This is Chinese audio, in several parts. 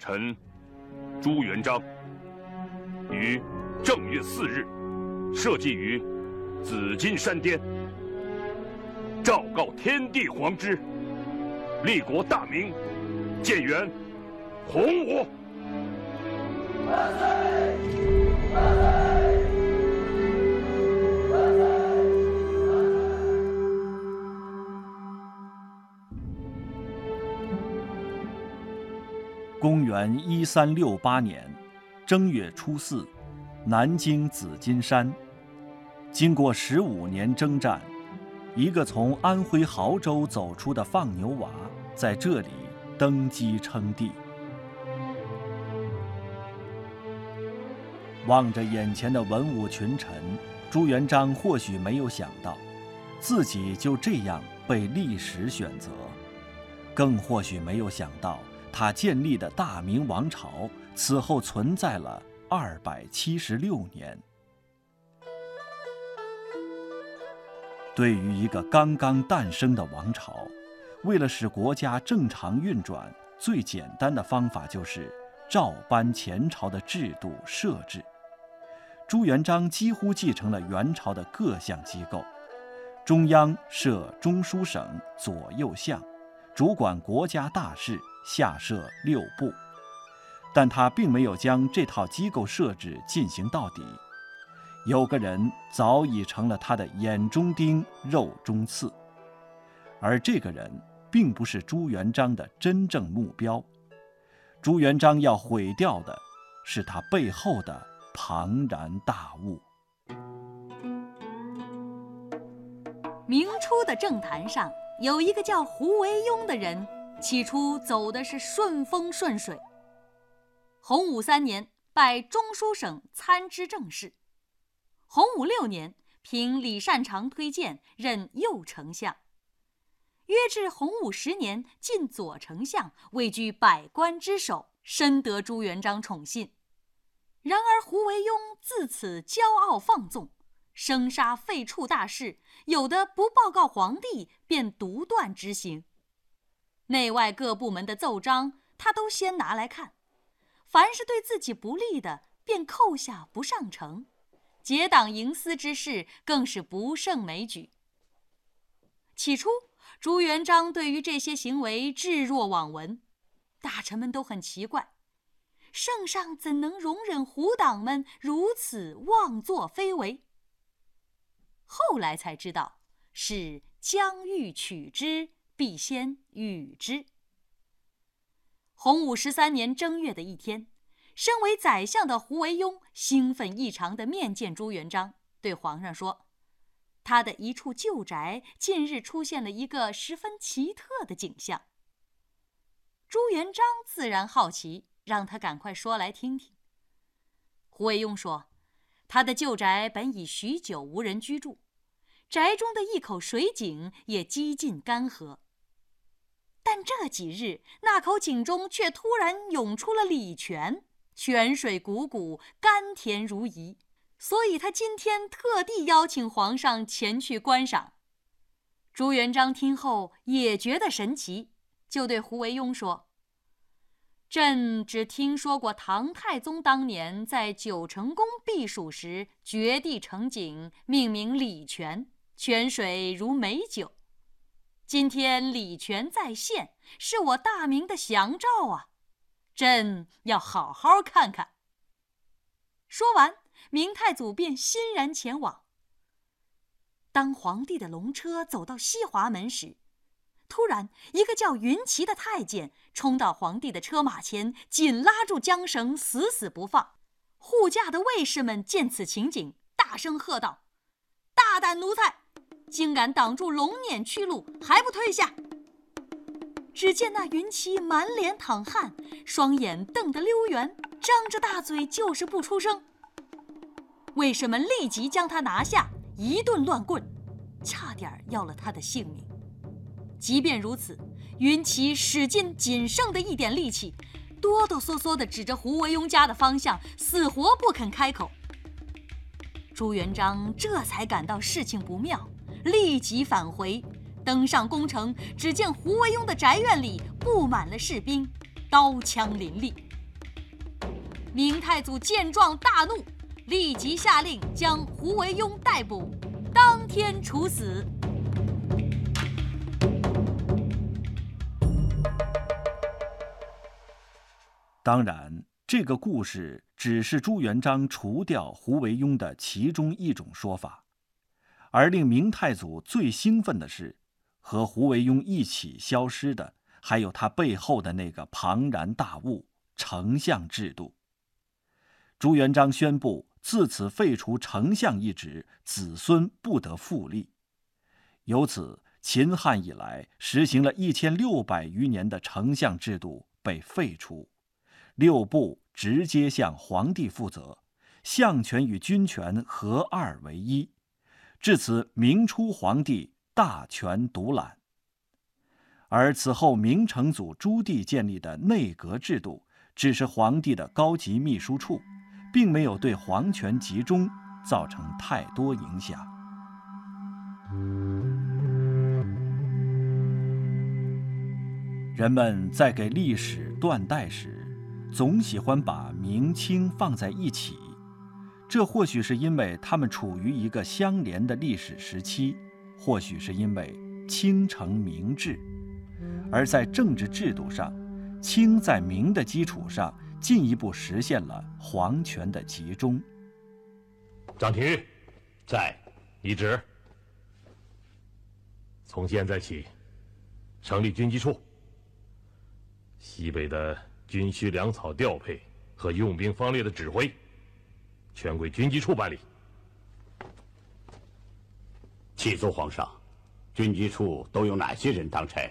臣朱元璋于正月四日设祭于紫金山巅，昭告天地皇之，立国大明，建元洪武。万岁！万岁！公元一三六八年正月初四，南京紫金山，经过十五年征战，一个从安徽亳州走出的放牛娃在这里登基称帝。望着眼前的文武群臣，朱元璋或许没有想到，自己就这样被历史选择，更或许没有想到。他建立的大明王朝此后存在了二百七十六年。对于一个刚刚诞生的王朝，为了使国家正常运转，最简单的方法就是照搬前朝的制度设置。朱元璋几乎继承了元朝的各项机构：中央设中书省、左右相，主管国家大事。下设六部，但他并没有将这套机构设置进行到底。有个人早已成了他的眼中钉、肉中刺，而这个人并不是朱元璋的真正目标。朱元璋要毁掉的，是他背后的庞然大物。明初的政坛上有一个叫胡惟庸的人。起初走的是顺风顺水。洪武三年拜中书省参知政事，洪武六年凭李善长推荐任右丞相，约至洪武十年进左丞相，位居百官之首，深得朱元璋宠信。然而胡惟庸自此骄傲放纵，生杀废黜大事，有的不报告皇帝，便独断执行。内外各部门的奏章，他都先拿来看，凡是对自己不利的，便扣下不上呈。结党营私之事，更是不胜枚举。起初，朱元璋对于这些行为置若罔闻，大臣们都很奇怪，圣上怎能容忍胡党们如此妄作非为？后来才知道，是将欲取之。必先予之。洪武十三年正月的一天，身为宰相的胡惟庸兴奋异常地面见朱元璋，对皇上说：“他的一处旧宅近日出现了一个十分奇特的景象。”朱元璋自然好奇，让他赶快说来听听。胡惟庸说：“他的旧宅本已许久无人居住，宅中的一口水井也几近干涸。”但这几日，那口井中却突然涌出了礼泉，泉水汩汩，甘甜如饴，所以他今天特地邀请皇上前去观赏。朱元璋听后也觉得神奇，就对胡惟庸说：“朕只听说过唐太宗当年在九成宫避暑时，掘地成井，命名礼泉，泉水如美酒。”今天礼泉在线，是我大明的祥兆啊！朕要好好看看。说完，明太祖便欣然前往。当皇帝的龙车走到西华门时，突然一个叫云骑的太监冲到皇帝的车马前，紧拉住缰绳，死死不放。护驾的卫士们见此情景，大声喝道：“大胆奴才！”竟敢挡住龙辇去路，还不退下！只见那云奇满脸淌汗，双眼瞪得溜圆，张着大嘴就是不出声。卫士们立即将他拿下，一顿乱棍，差点要了他的性命。即便如此，云奇使尽仅剩的一点力气，哆哆嗦嗦地指着胡惟庸家的方向，死活不肯开口。朱元璋这才感到事情不妙。立即返回，登上宫城，只见胡惟庸的宅院里布满了士兵，刀枪林立。明太祖见状大怒，立即下令将胡惟庸逮捕，当天处死。当然，这个故事只是朱元璋除掉胡惟庸的其中一种说法，而令明太祖最兴奋的是，和胡惟庸一起消失的，还有他背后的那个庞然大物——丞相制度。朱元璋宣布自此废除丞相一职，子孙不得复立。由此，秦汉以来实行了一千六百余年的丞相制度被废除。六部直接向皇帝负责，相权与军权合二为一，至此明初皇帝大权独揽。而此后明成祖朱棣建立的内阁制度，只是皇帝的高级秘书处，并没有对皇权集中造成太多影响。人们在给历史断代时。总喜欢把明清放在一起，这或许是因为他们处于一个相连的历史时期，或许是因为清承明制。而在政治制度上，清在明的基础上进一步实现了皇权的集中。张廷玉，在，一旨：从现在起，成立军机处，西北的。军需粮草调配和用兵方略的指挥，全归军机处办理。启奏皇上，军机处都有哪些人当差？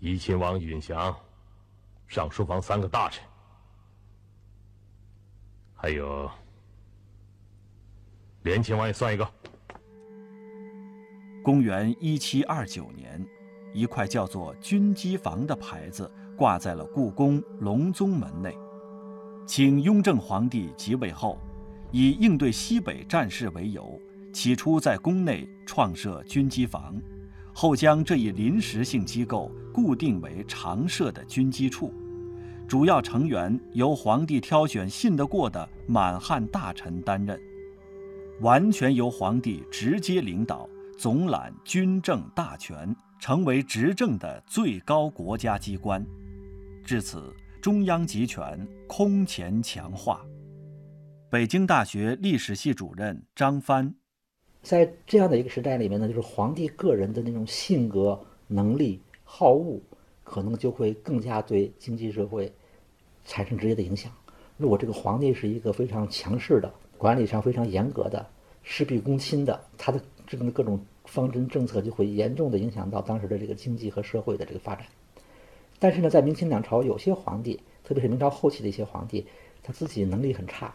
怡亲王允祥，上书房三个大臣，还有连亲王也算一个。公元一七二九年，一块叫做“军机房”的牌子。挂在了故宫隆宗门内。清雍正皇帝即位后，以应对西北战事为由，起初在宫内创设军机房，后将这一临时性机构固定为常设的军机处，主要成员由皇帝挑选信得过的满汉大臣担任，完全由皇帝直接领导，总揽军政大权，成为执政的最高国家机关。至此，中央集权空前强化。北京大学历史系主任张帆，在这样的一个时代里面呢，就是皇帝个人的那种性格、能力、好恶，可能就会更加对经济社会产生直接的影响。如果这个皇帝是一个非常强势的、管理上非常严格的、事必躬亲的，他的制定各种方针政策就会严重的影响到当时的这个经济和社会的这个发展。但是呢，在明清两朝，有些皇帝，特别是明朝后期的一些皇帝，他自己能力很差，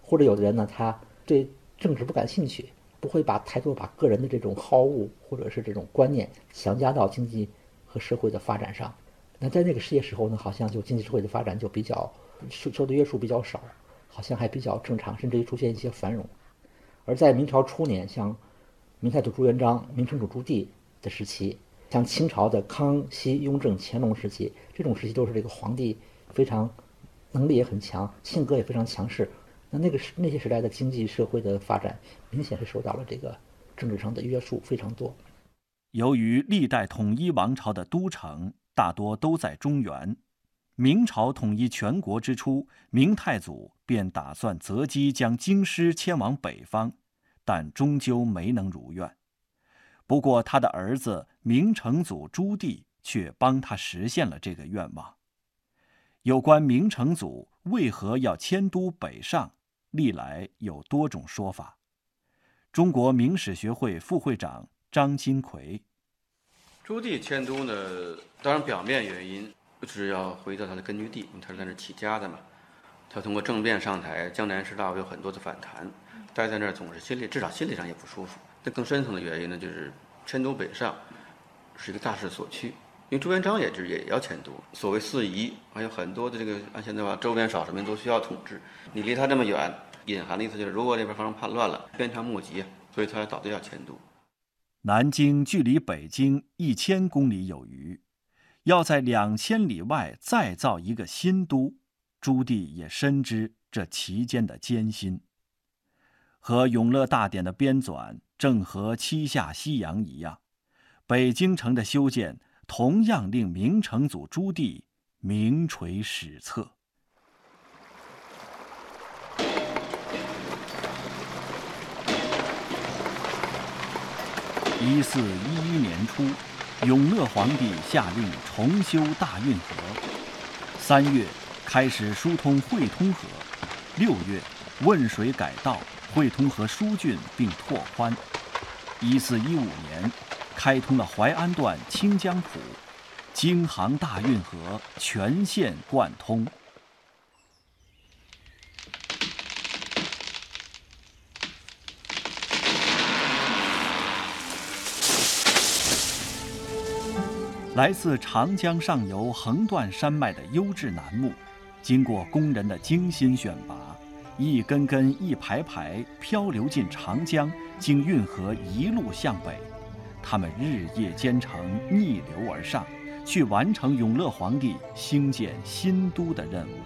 或者有的人呢，他对政治不感兴趣，不会把太多把个人的这种好恶或者是这种观念强加到经济和社会的发展上。那在那个世界时候呢，好像就经济社会的发展就比较受受的约束比较少，好像还比较正常，甚至于出现一些繁荣。而在明朝初年，像明太祖朱元璋、明成祖朱棣的时期。像清朝的康熙、雍正、乾隆时期，这种时期都是这个皇帝非常能力也很强，性格也非常强势。那那个时那些时代的经济社会的发展，明显是受到了这个政治上的约束非常多。由于历代统一王朝的都城大多都在中原，明朝统一全国之初，明太祖便打算择机将京师迁往北方，但终究没能如愿。不过，他的儿子明成祖朱棣却帮他实现了这个愿望。有关明成祖为何要迁都北上，历来有多种说法。中国明史学会副会长张金奎：朱棣迁都呢，当然表面原因是要回到他的根据地，因为他是在那起家的嘛。他通过政变上台，江南士大有很多的反弹，待在那儿总是心里至少心理上也不舒服。那更深层的原因呢，就是迁都北上是一个大势所趋，因为朱元璋也是也要迁都。所谓四夷，还有很多的这个按现在话，周边少数民族需要统治，你离他这么远，隐含的意思就是，如果那边发生叛乱了，鞭长莫及，所以他早就要迁都。南京距离北京一千公里有余，要在两千里外再造一个新都，朱棣也深知这其间的艰辛。和《永乐大典》的编纂正和七下西洋一样，北京城的修建同样令明成祖朱棣名垂史册。一四一一年初。永乐皇帝下令重修大运河，三月开始疏通会通河，六月汶水改道，会通河疏浚并拓宽。一四一五年，开通了淮安段清江浦，京杭大运河全线贯通。来自长江上游横断山脉的优质楠木，经过工人的精心选拔，一根根、一排排漂流进长江，经运河一路向北。他们日夜兼程，逆流而上，去完成永乐皇帝兴建新都的任务。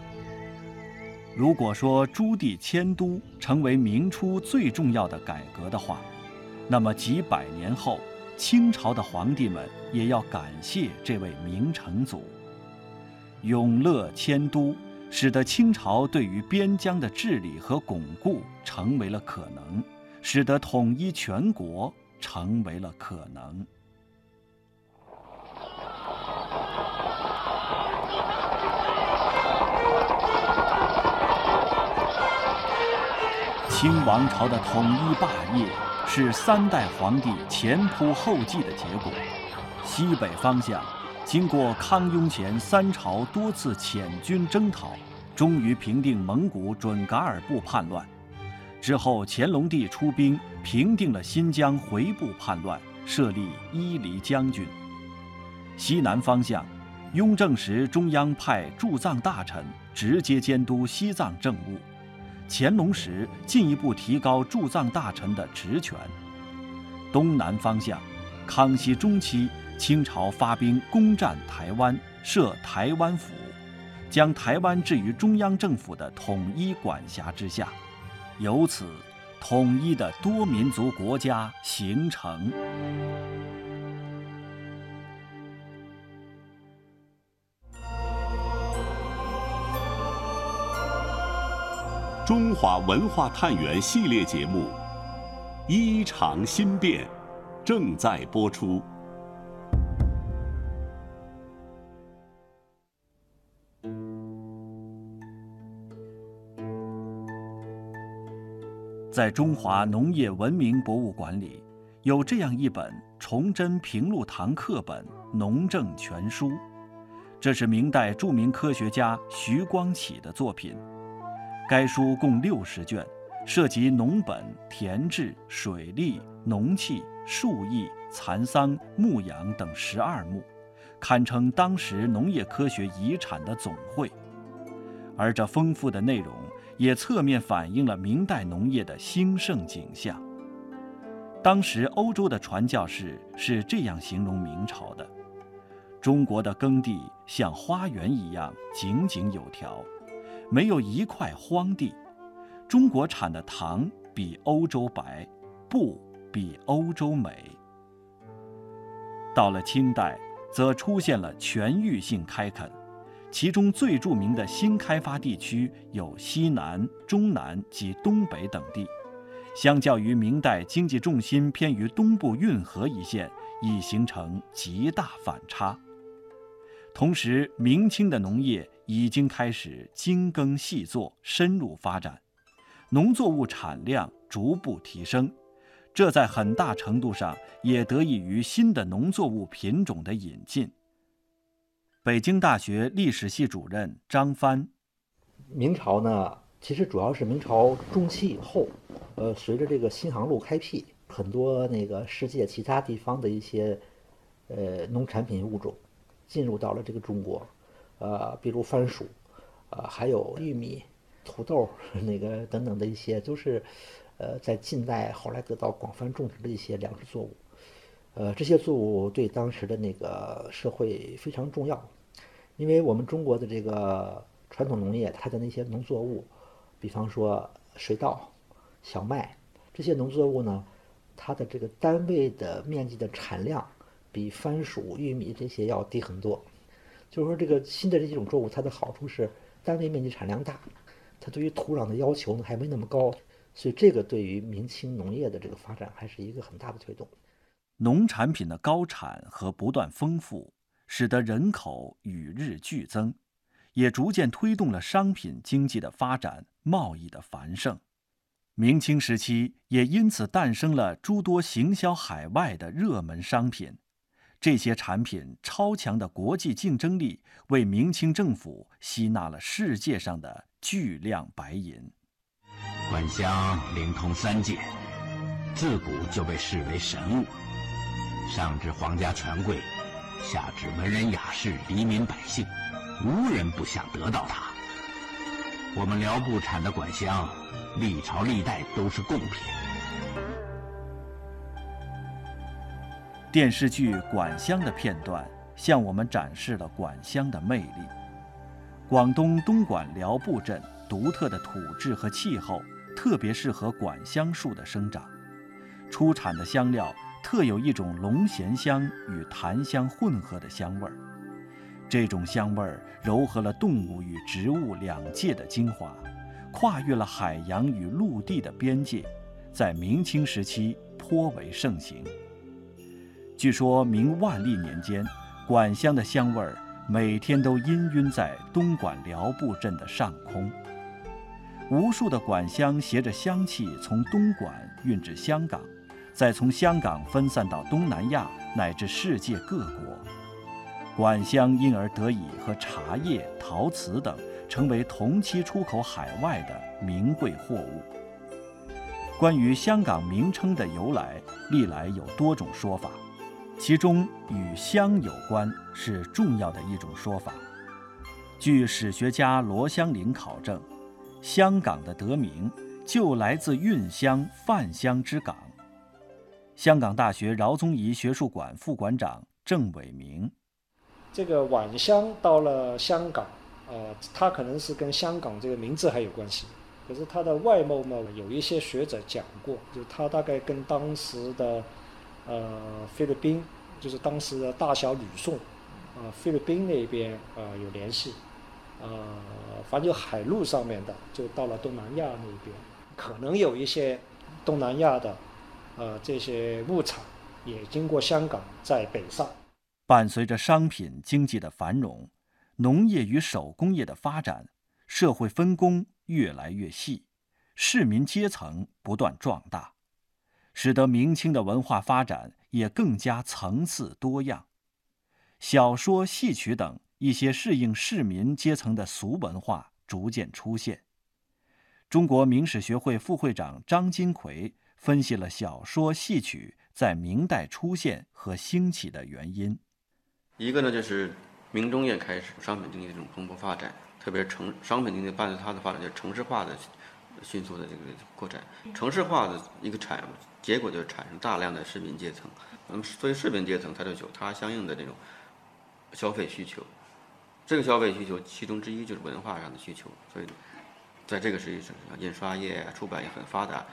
如果说朱棣迁都成为明初最重要的改革的话，那么几百年后。清朝的皇帝们也要感谢这位明成祖。永乐迁都，使得清朝对于边疆的治理和巩固成为了可能，使得统一全国成为了可能。清王朝的统一霸业。是三代皇帝前仆后继的结果。西北方向，经过康雍乾三朝多次遣军征讨，终于平定蒙古准噶尔部叛乱。之后，乾隆帝出兵平定了新疆回部叛乱，设立伊犁将军。西南方向，雍正时中央派驻藏大臣直接监督西藏政务。乾隆时，进一步提高驻藏大臣的职权。东南方向，康熙中期，清朝发兵攻占台湾，设台湾府，将台湾置于中央政府的统一管辖之下，由此，统一的多民族国家形成。中华文化探源系列节目《衣裳新变》正在播出。在中华农业文明博物馆里，有这样一本崇祯平禄堂课本《农政全书》，这是明代著名科学家徐光启的作品。该书共六十卷，涉及农本、田制、水利、农器、树艺、蚕桑、牧羊等十二目，堪称当时农业科学遗产的总汇。而这丰富的内容，也侧面反映了明代农业的兴盛景象。当时欧洲的传教士是这样形容明朝的：中国的耕地像花园一样井井有条。没有一块荒地，中国产的糖比欧洲白，布比欧洲美。到了清代，则出现了全域性开垦，其中最著名的新开发地区有西南、中南及东北等地，相较于明代经济重心偏于东部运河一线，已形成极大反差。同时，明清的农业。已经开始精耕细作，深入发展，农作物产量逐步提升，这在很大程度上也得益于新的农作物品种的引进。北京大学历史系主任张帆，明朝呢，其实主要是明朝中期以后，呃，随着这个新航路开辟，很多那个世界其他地方的一些，呃，农产品物种，进入到了这个中国。呃，比如番薯，呃，还有玉米、土豆，那个等等的一些，都是，呃，在近代后来得到广泛种植的一些粮食作物。呃，这些作物对当时的那个社会非常重要，因为我们中国的这个传统农业，它的那些农作物，比方说水稻、小麦这些农作物呢，它的这个单位的面积的产量比番薯、玉米这些要低很多。就是说，这个新的这几种作物，它的好处是单位面积产量大，它对于土壤的要求呢还没那么高，所以这个对于明清农业的这个发展还是一个很大的推动。农产品的高产和不断丰富，使得人口与日俱增，也逐渐推动了商品经济的发展、贸易的繁盛。明清时期也因此诞生了诸多行销海外的热门商品，这些产品超强的国际竞争力，为明清政府吸纳了世界上的巨量白银。管香灵通三界，自古就被视为神物。上至皇家权贵，下至文人雅士、黎民百姓，无人不想得到它。我们辽布产的管香，历朝历代都是贡品。电视剧《管香》的片段向我们展示了管香的魅力。广东东莞辽埠镇独特的土质和气候，特别适合管香树的生长，出产的香料。特有一种龙涎香与檀香混合的香味儿，这种香味儿糅合了动物与植物两界的精华，跨越了海洋与陆地的边界，在明清时期颇为盛行。据说明万历年间，管香的香味儿每天都氤氲在东莞辽步镇的上空，无数的管香携着香气从东莞运至香港。再从香港分散到东南亚乃至世界各国，管香因而得以和茶叶、陶瓷等成为同期出口海外的名贵货物。关于香港名称的由来，历来有多种说法，其中与香有关是重要的一种说法。据史学家罗香林考证，香港的得名就来自运香泛香之港。香港大学饶宗颐学术馆副馆长郑伟明，这个晚香到了香港，呃，它可能是跟香港这个名字还有关系。可是它的外貌呢，有一些学者讲过，就它大概跟当时的呃菲律宾，就是当时的大小吕宋，啊菲律宾那边啊有联系，啊反正就海路上面的，就到了东南亚那边，可能有一些东南亚的。呃，这些物产也经过香港在北上。伴随着商品经济的繁荣，农业与手工业的发展，社会分工越来越细，市民阶层不断壮大，使得明清的文化发展也更加层次多样。小说、戏曲等一些适应市民阶层的俗文化逐渐出现。中国明史学会副会长张金奎。分析了小说、戏曲在明代出现和兴起的原因。一个呢，就是明中叶开始商品经济这种蓬勃发展，特别是城商品经济伴随它的发展，就城市化的迅速的这个扩展。城市化的一个产物结果，就产生大量的市民阶层。那么，所以市民阶层它就有它相应的这种消费需求。这个消费需求其中之一就是文化上的需求。所以，在这个时期，印刷业、出版业很发达。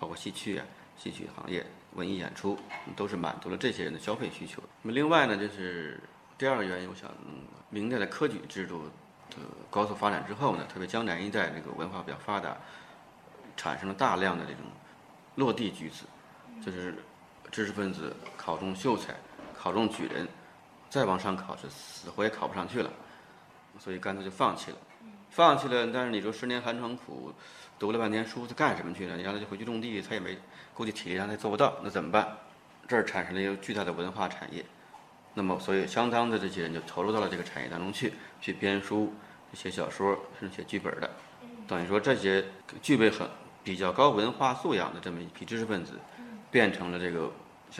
包括戏曲啊，戏曲行业、文艺演出，都是满足了这些人的消费需求。那么另外呢，就是第二个原因，我想，明代的科举制度的高速发展之后呢，特别江南一带这个文化比较发达，产生了大量的这种落地举子，就是知识分子考中秀才、考中举人，再往上考是死活也考不上去了，所以干脆就放弃了。放弃了，但是你说十年寒窗苦。读了半天书，他干什么去了？你让他就回去种地，他也没估计体力上他做不到，那怎么办？这儿产生了一个巨大的文化产业，那么所以相当的这些人就投入到了这个产业当中去，去编书、写小说，甚至写剧本的。等于说这些具备很比较高文化素养的这么一批知识分子，变成了这个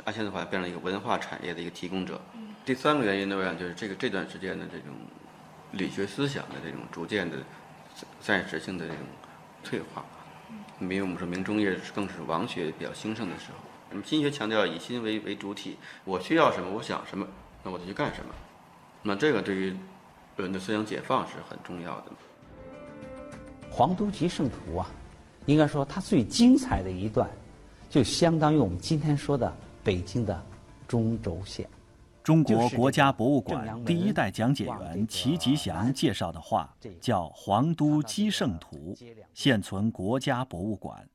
按现在话变成一个文化产业的一个提供者。第三个原因呢，我想就是这个这段时间的这种理学思想的这种逐渐的暂时性的这种。退化，因为我们说明中叶更是王学比较兴盛的时候，那么心学强调以心为为主体，我需要什么，我想什么，那我就去干什么。那这个对于人的思想解放是很重要的。《皇都集圣徒》啊，应该说它最精彩的一段，就相当于我们今天说的北京的中轴线。中国国家博物馆第一代讲解员齐吉祥介绍的画叫《皇都基圣图》，现存国家博物馆。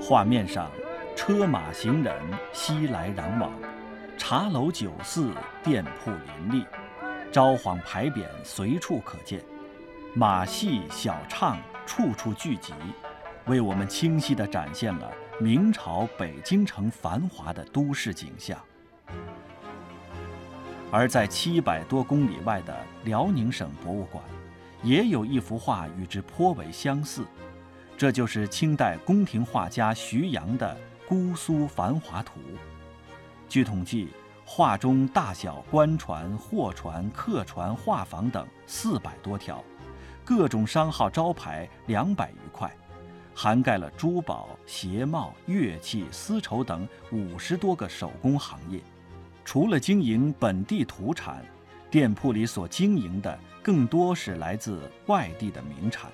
画面上，车马行人熙来攘往，茶楼酒肆、店铺林立。招幌牌匾随处可见，马戏小唱处处聚集，为我们清晰地展现了明朝北京城繁华的都市景象。而在七百多公里外的辽宁省博物馆，也有一幅画与之颇为相似，这就是清代宫廷画家徐阳的《姑苏繁华图》。据统计。画中大小官船、货船、客船、画舫等四百多条，各种商号招牌两百余块，涵盖了珠宝、鞋帽、乐器、丝绸等五十多个手工行业。除了经营本地土产，店铺里所经营的更多是来自外地的名产，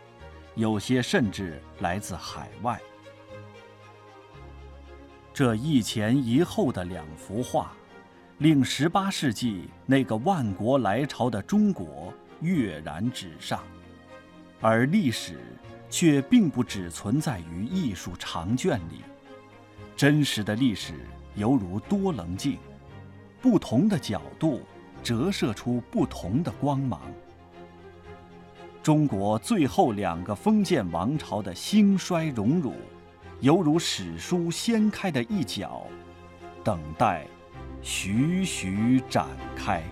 有些甚至来自海外。这一前一后的两幅画。令十八世纪那个万国来朝的中国跃然纸上，而历史却并不只存在于艺术长卷里。真实的历史犹如多棱镜，不同的角度折射出不同的光芒。中国最后两个封建王朝的兴衰荣辱，犹如史书掀开的一角，等待。徐徐展开。